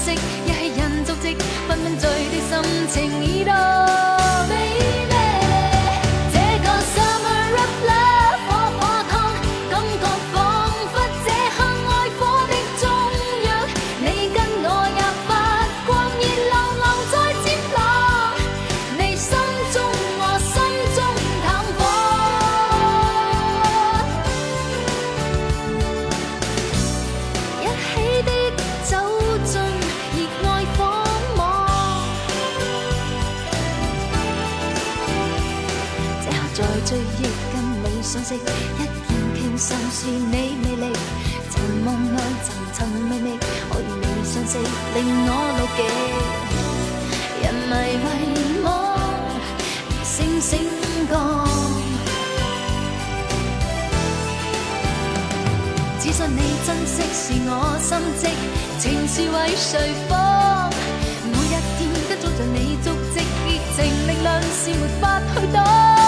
一起人足迹纷纷醉的心情已多令我妒忌。人迷迷我星星降，只信你珍惜是我心迹，情是为谁放？每一天跟踪着你足迹，激情力量是没法去躲。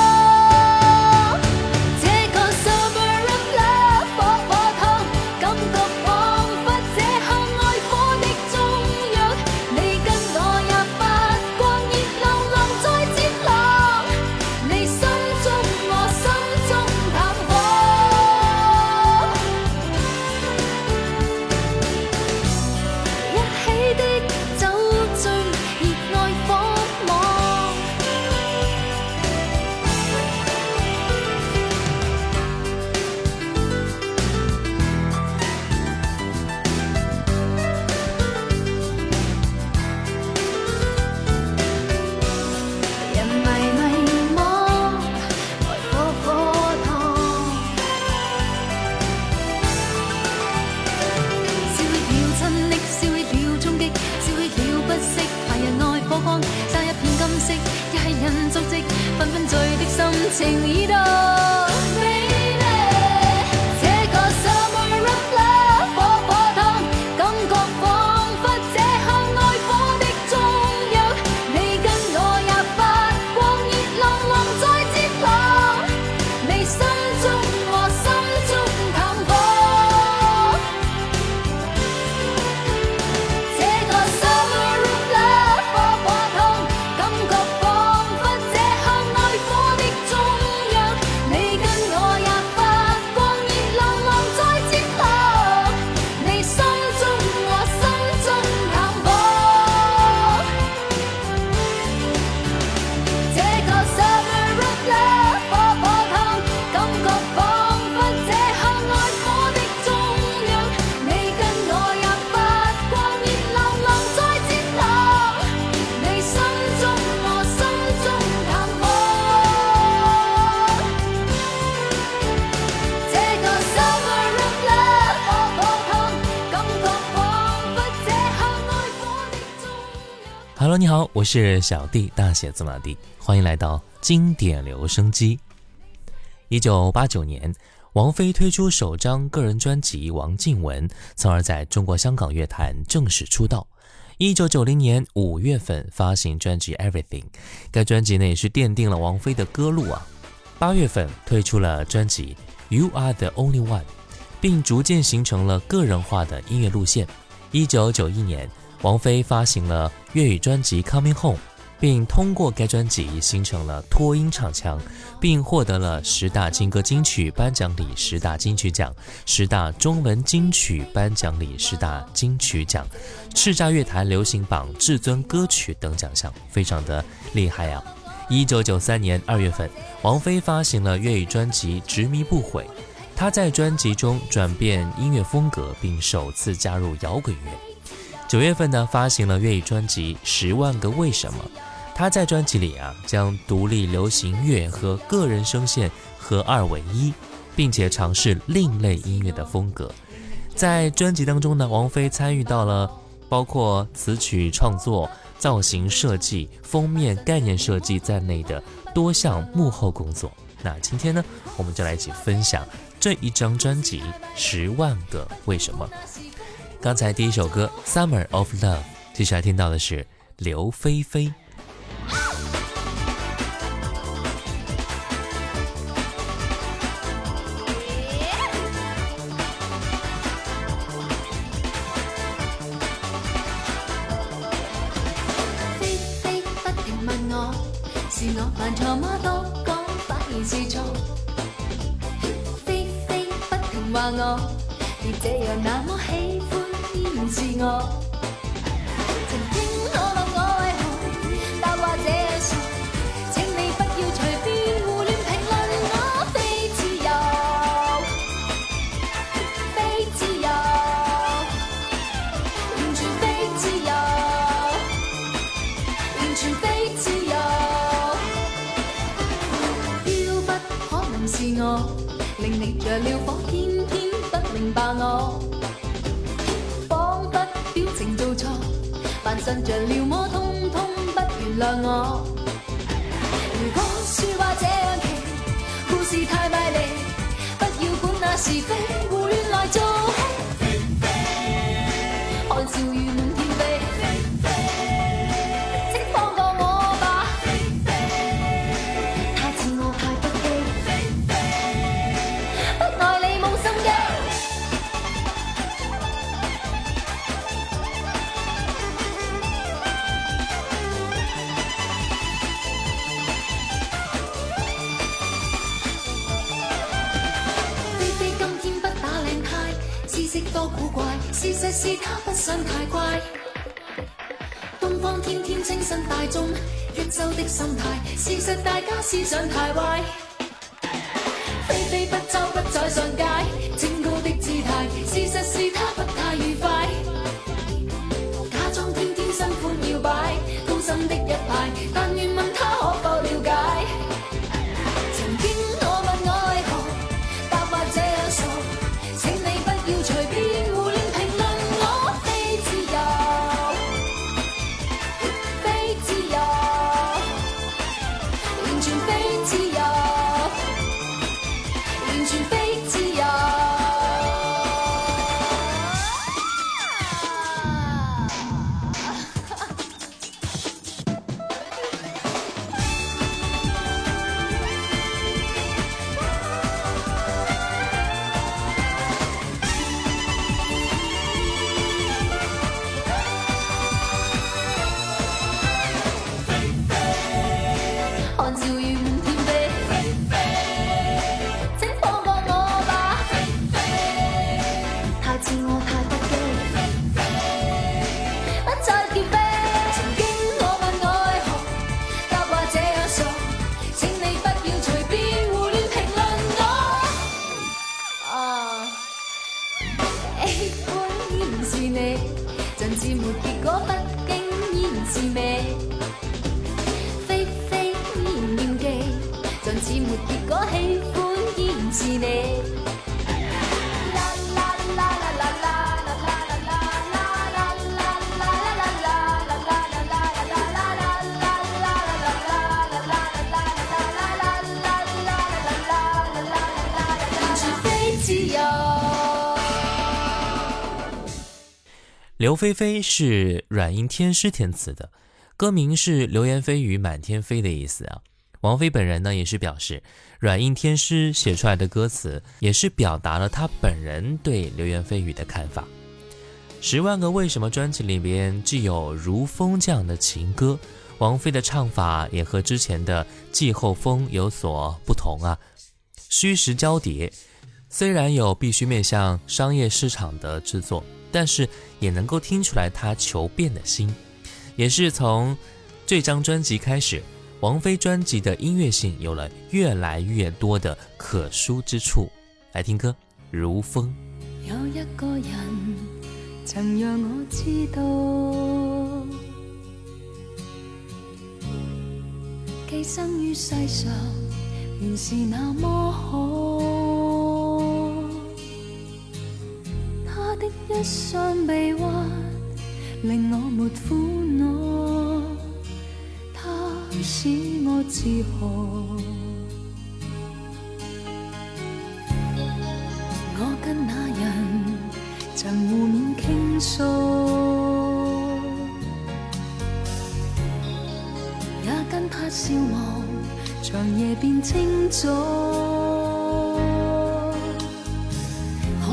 是小弟大写字母弟，欢迎来到经典留声机。一九八九年，王菲推出首张个人专辑《王靖雯》，从而在中国香港乐坛正式出道。一九九零年五月份发行专辑《Everything》，该专辑呢也是奠定了王菲的歌路啊。八月份推出了专辑《You Are the Only One》，并逐渐形成了个人化的音乐路线。一九九一年。王菲发行了粤语专辑《Coming Home》。并通过该专辑形成了脱音唱腔，并获得了十大金歌金曲颁奖礼十大金曲奖、十大中文金曲颁奖礼十大金曲奖、叱咤乐坛流行榜至尊歌曲等奖项，非常的厉害呀！一九九三年二月份，王菲发行了粤语专辑《执迷不悔》，她在专辑中转变音乐风格，并首次加入摇滚乐。九月份呢，发行了粤语专辑《十万个为什么》。他在专辑里啊，将独立流行乐和个人声线合二为一，并且尝试另类音乐的风格。在专辑当中呢，王菲参与到了包括词曲创作、造型设计、封面概念设计在内的多项幕后工作。那今天呢，我们就来一起分享这一张专辑《十万个为什么》。刚才第一首歌《Summer of Love》，接下来听到的是刘菲菲。话我，你这样那么自我。我。如果说话这样奇，故事太卖力，不要管那是非，是他不想太乖，东方天天清新大众，一周的心态，事实大家思想太坏。非非不周不再上街，刘菲菲是软硬天师填词的，歌名是“流言蜚语满天飞”的意思啊。王菲本人呢也是表示，软硬天师写出来的歌词也是表达了她本人对流言蜚语的看法。十万个为什么专辑里边既有如风这样的情歌，王菲的唱法也和之前的季后风有所不同啊，虚实交叠。虽然有必须面向商业市场的制作。但是也能够听出来他求变的心，也是从这张专辑开始，王菲专辑的音乐性有了越来越多的可书之处。来听歌《如风》。有一个人曾让我知道，寄生于世上原是那么好。他的一双臂弯令我没苦恼，他使我自豪。我跟那人曾互勉倾诉，也跟他笑望长夜变清早。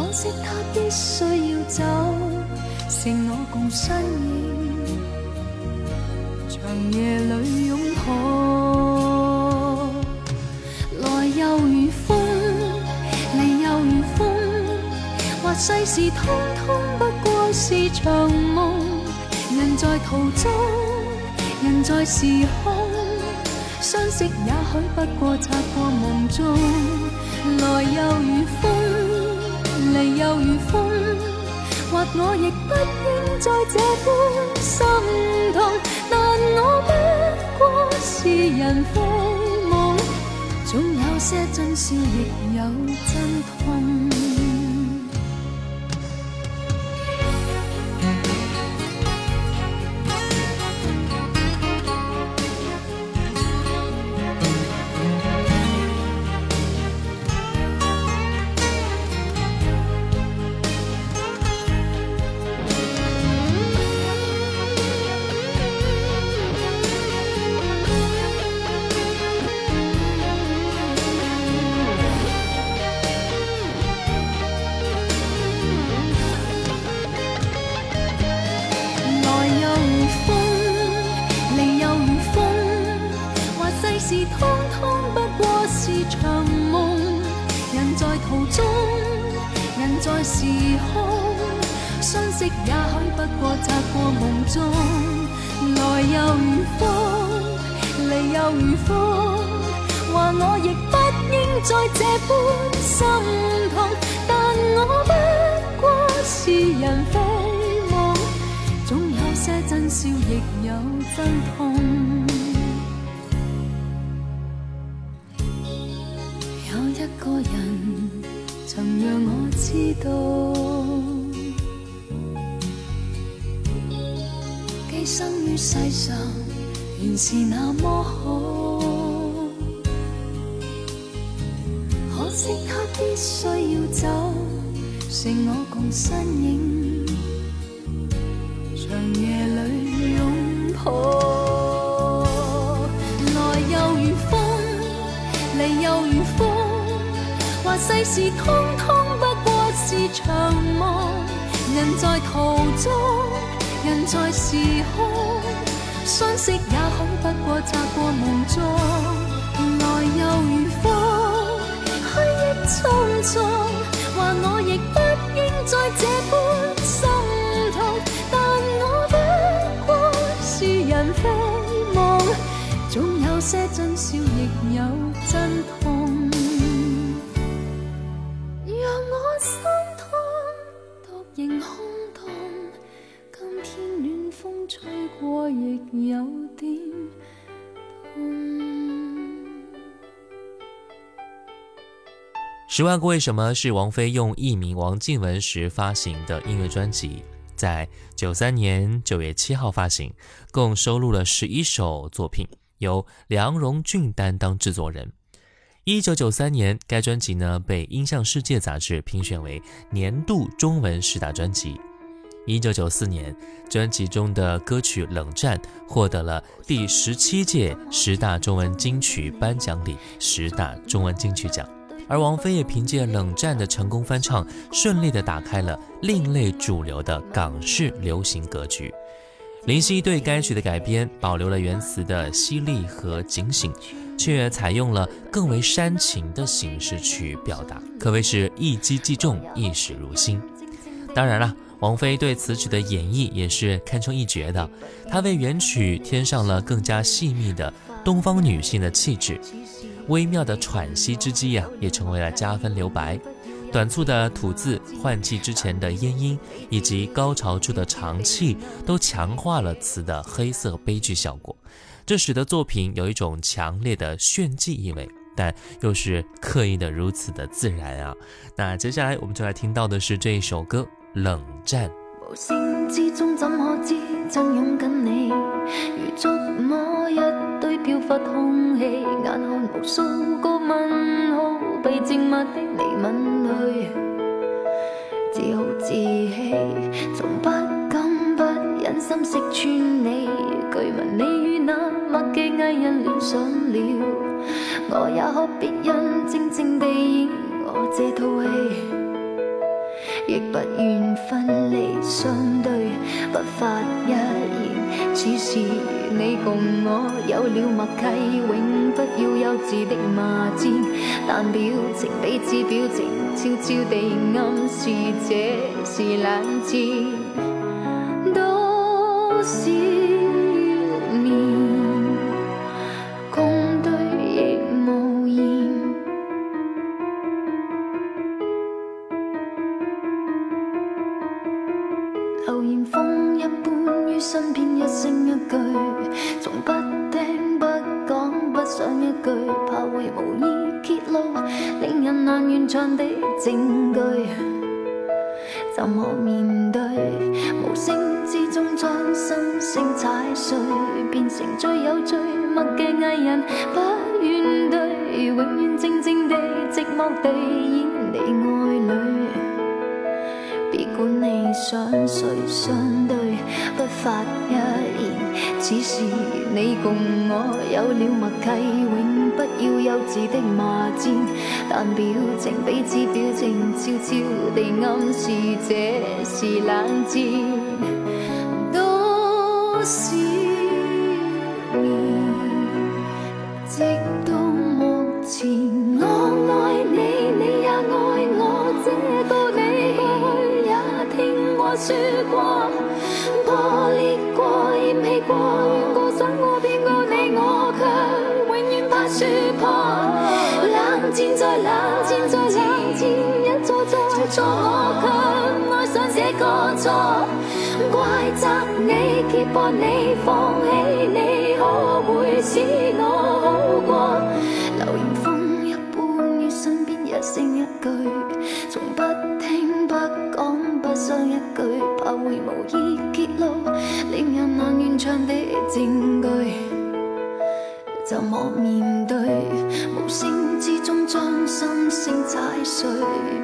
可惜他必须要走，剩我共身影，长夜里拥抱。来又如风，离又如风，或世事通通不过是场梦。人在途中，人在时空，相识也许不过擦过梦中。来又如风。又如风，或我亦不应再这般心痛，但我不过是人非梦，总有些真笑，亦有真痛。过，擦过梦中，来又如风，离又如风，话我亦不应再这般心痛，但我不过是人非梦，总有些真笑，亦有真痛。有一个人，曾让我知道。生于世上，原是那么好，可惜他必须要走，剩我共身影，长夜里拥抱。来又如风，离又如风，话世事通通不过是场梦。人在途中，人在时空。相识也许不过擦过梦中，来又如风，去亦匆匆。话我亦不应再这般心痛，但我不过是人非梦，总有些真笑，亦有真痛。让我心痛，独仍空。风吹。过亦有点十万个为什么是王菲用艺名王靖雯时发行的音乐专辑，在九三年九月七号发行，共收录了十一首作品，由梁荣俊担当制作人。一九九三年，该专辑呢被音像世界杂志评选为年度中文十大专辑。一九九四年，专辑中的歌曲《冷战》获得了第十七届十大中文金曲颁奖礼十大中文金曲奖，而王菲也凭借《冷战》的成功翻唱，顺利的打开了另类主流的港式流行格局。林夕对该曲的改编保留了原词的犀利和警醒，却采用了更为煽情的形式去表达，可谓是一击即中，一史如新。当然了。王菲对此曲的演绎也是堪称一绝的，她为原曲添上了更加细腻的东方女性的气质，微妙的喘息之机呀，也成为了加分留白。短促的吐字换气之前的咽音，以及高潮处的长气，都强化了词的黑色悲剧效果，这使得作品有一种强烈的炫技意味，但又是刻意的如此的自然啊。那接下来我们就来听到的是这一首歌。冷战。无声之中怎可知真拥紧你？如触摸一堆飘忽空气，眼看无数个问号被静默的你吻去，自豪自弃，从不敢不忍心识穿你。据闻你与那默嘅艺人恋上了，我也可别人静静地演我这套戏。亦不愿分离相对，不发一言。此时你共我有了默契，永不要幼稚的骂战。但表情彼此表情，悄悄地暗示这是冷战。多少？的证据，怎么面对？无声之中将心声踩碎，变成最有罪默嘅艺人，不怨对，永远静静地寂寞地演你爱侣。别管你想谁相对，不发一言，只是你共我有了默契，永不要幼稚的骂战。但表情彼此表情，悄悄地暗示这是冷战。多少年，直到目前，我爱你，你也爱我。这个你过去也听我说过，冷战再冷战再冷战，一错再错，我却爱上这个错。怪责你，揭破你，放弃你，可会使我好过？流言风一般于身边，一声一句，从不听不讲不想一句，怕会无意揭露，令人难完场的证据。就莫面对？无声之中将心声踩碎，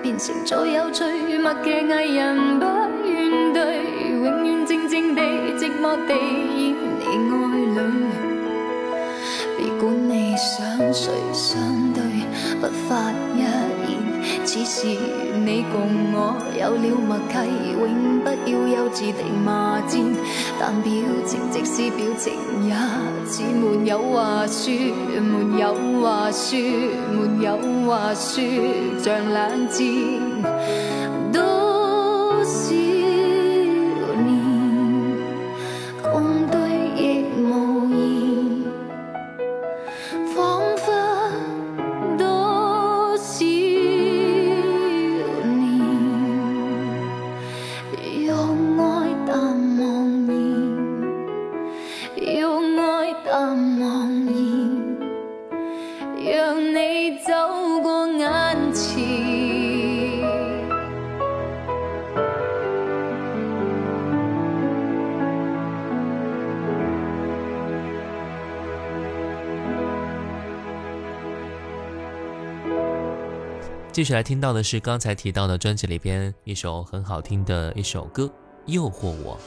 变成最有趣默嘅艺人，不怨对，永远静静地、寂寞地演你爱侣。别管你想谁相对，不发一此时。你共我有了默契，永不要幼稚地骂战。但表情即使表情，也似没有话说，没有话说，没有话说，像冷战。继续来听到的是刚才提到的专辑里边一首很好听的一首歌诱惑我。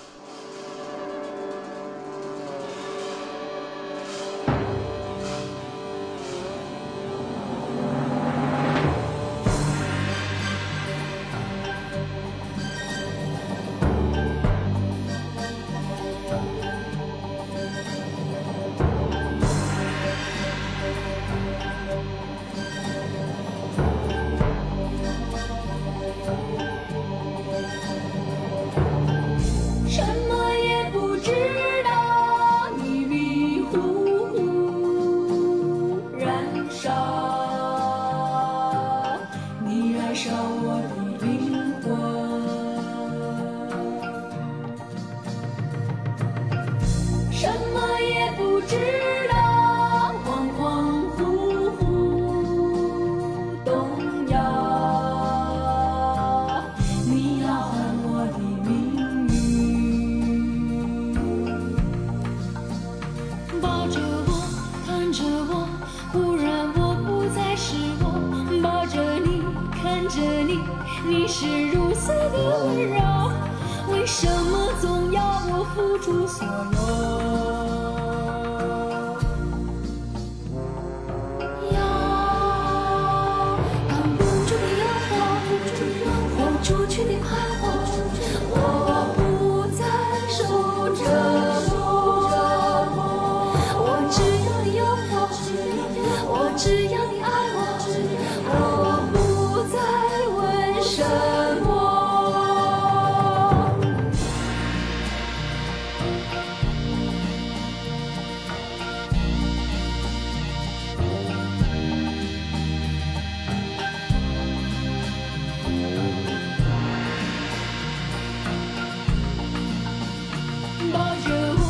抱着我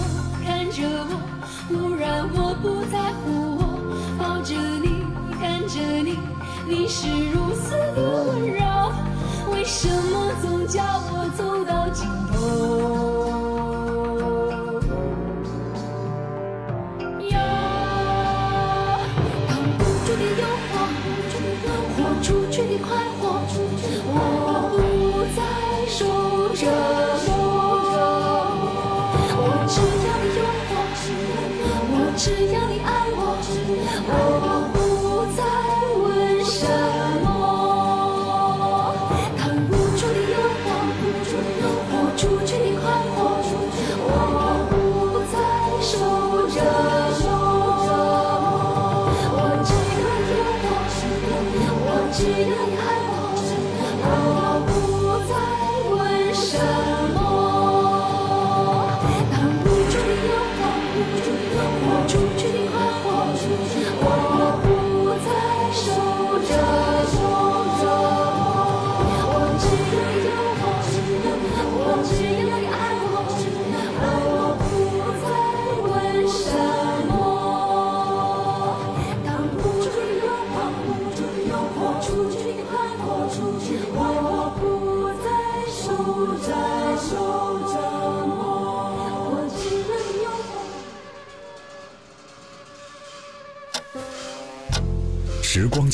看着我忽然我不在乎我抱着你看着你你是如此的温柔为什么总叫我走到尽头？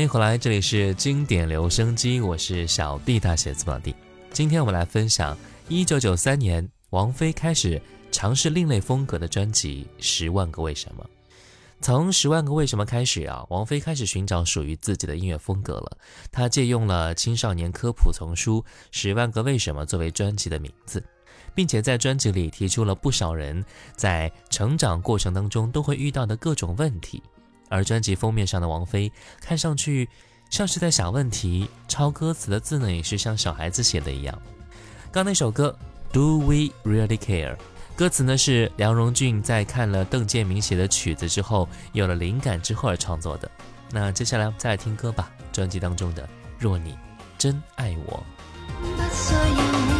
欢迎回来，这里是经典留声机，我是小弟大写字母弟。今天我们来分享一九九三年王菲开始尝试另类风格的专辑《十万个为什么》。从《十万个为什么》开始啊，王菲开始寻找属于自己的音乐风格了。她借用了青少年科普丛书《十万个为什么》作为专辑的名字，并且在专辑里提出了不少人在成长过程当中都会遇到的各种问题。而专辑封面上的王菲看上去像是在想问题，抄歌词的字呢也是像小孩子写的一样。刚那首歌《Do We Really Care》，歌词呢是梁荣俊在看了邓建明写的曲子之后有了灵感之后而创作的。那接下来再来听歌吧，专辑当中的《若你真爱我》。不需要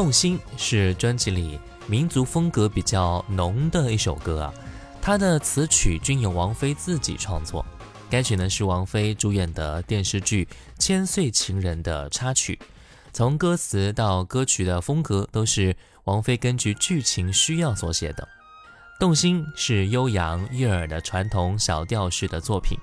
动心》是专辑里民族风格比较浓的一首歌啊，它的词曲均由王菲自己创作。该曲呢是王菲主演的电视剧《千岁情人》的插曲，从歌词到歌曲的风格都是王菲根据剧情需要所写的。动心是悠扬悦耳的传统小调式的作品，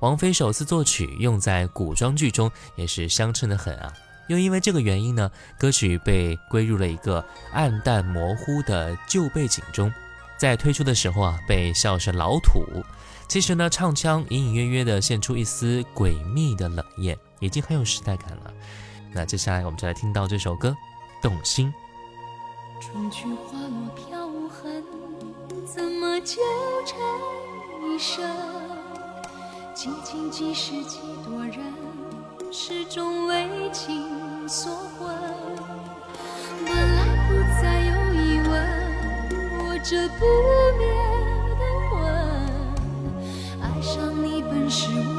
王菲首次作曲用在古装剧中也是相称的很啊。又因为这个原因呢，歌曲被归入了一个暗淡模糊的旧背景中，在推出的时候啊，被笑是老土。其实呢，唱腔隐隐约约的现出一丝诡秘的冷艳，已经很有时代感了。那接下来我们就来听到这首歌《动心》。春去花落飘无痕，怎么纠缠一生？仅仅几世几多人，始终为情所困。本来不再有疑问，我这不灭的魂，爱上你本是我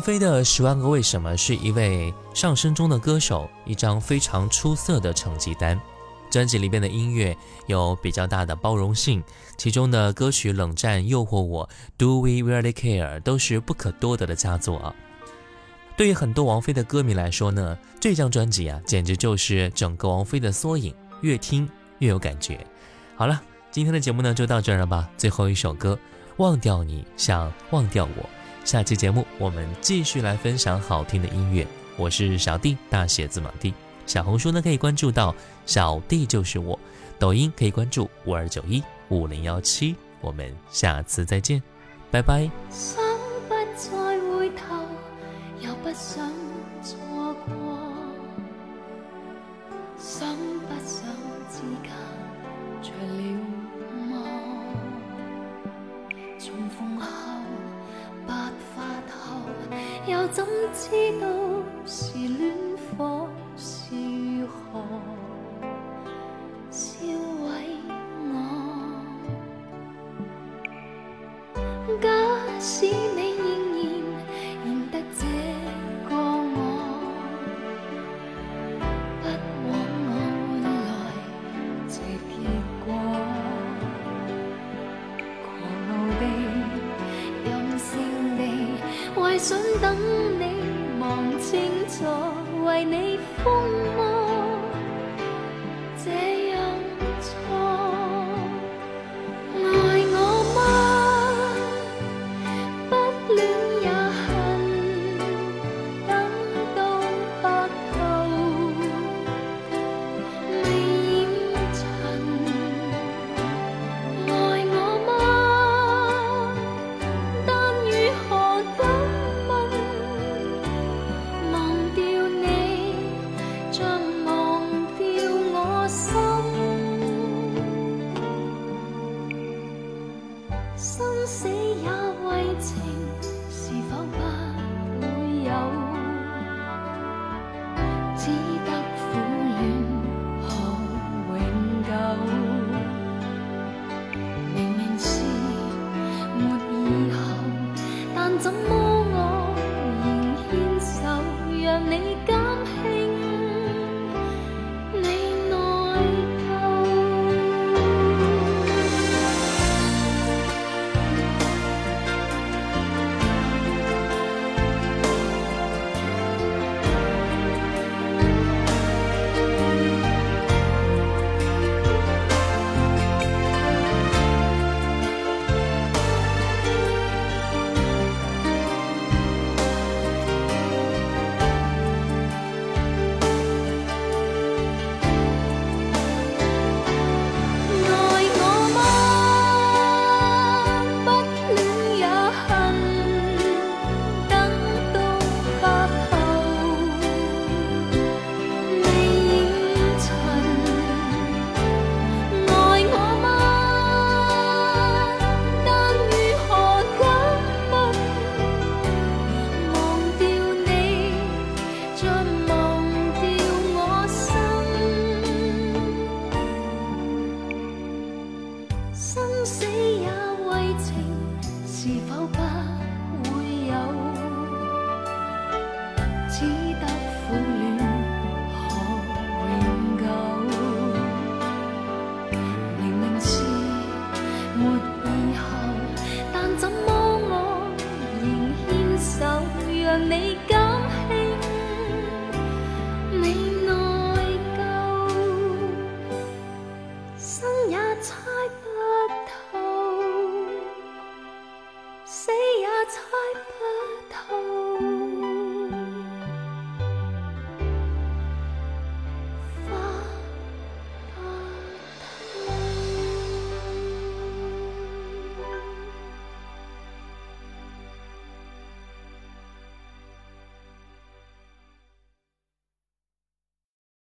王菲的《十万个为什么》是一位上升中的歌手，一张非常出色的成绩单。专辑里边的音乐有比较大的包容性，其中的歌曲《冷战》《诱惑我》《Do We Really Care》都是不可多得的佳作啊。对于很多王菲的歌迷来说呢，这张专辑啊，简直就是整个王菲的缩影，越听越有感觉。好了，今天的节目呢就到这儿了吧。最后一首歌，忘掉你像忘掉我。下期节目我们继续来分享好听的音乐。我是小弟，大写字母弟。小红书呢可以关注到小弟就是我，抖音可以关注五二九一五零幺七。我们下次再见，拜拜。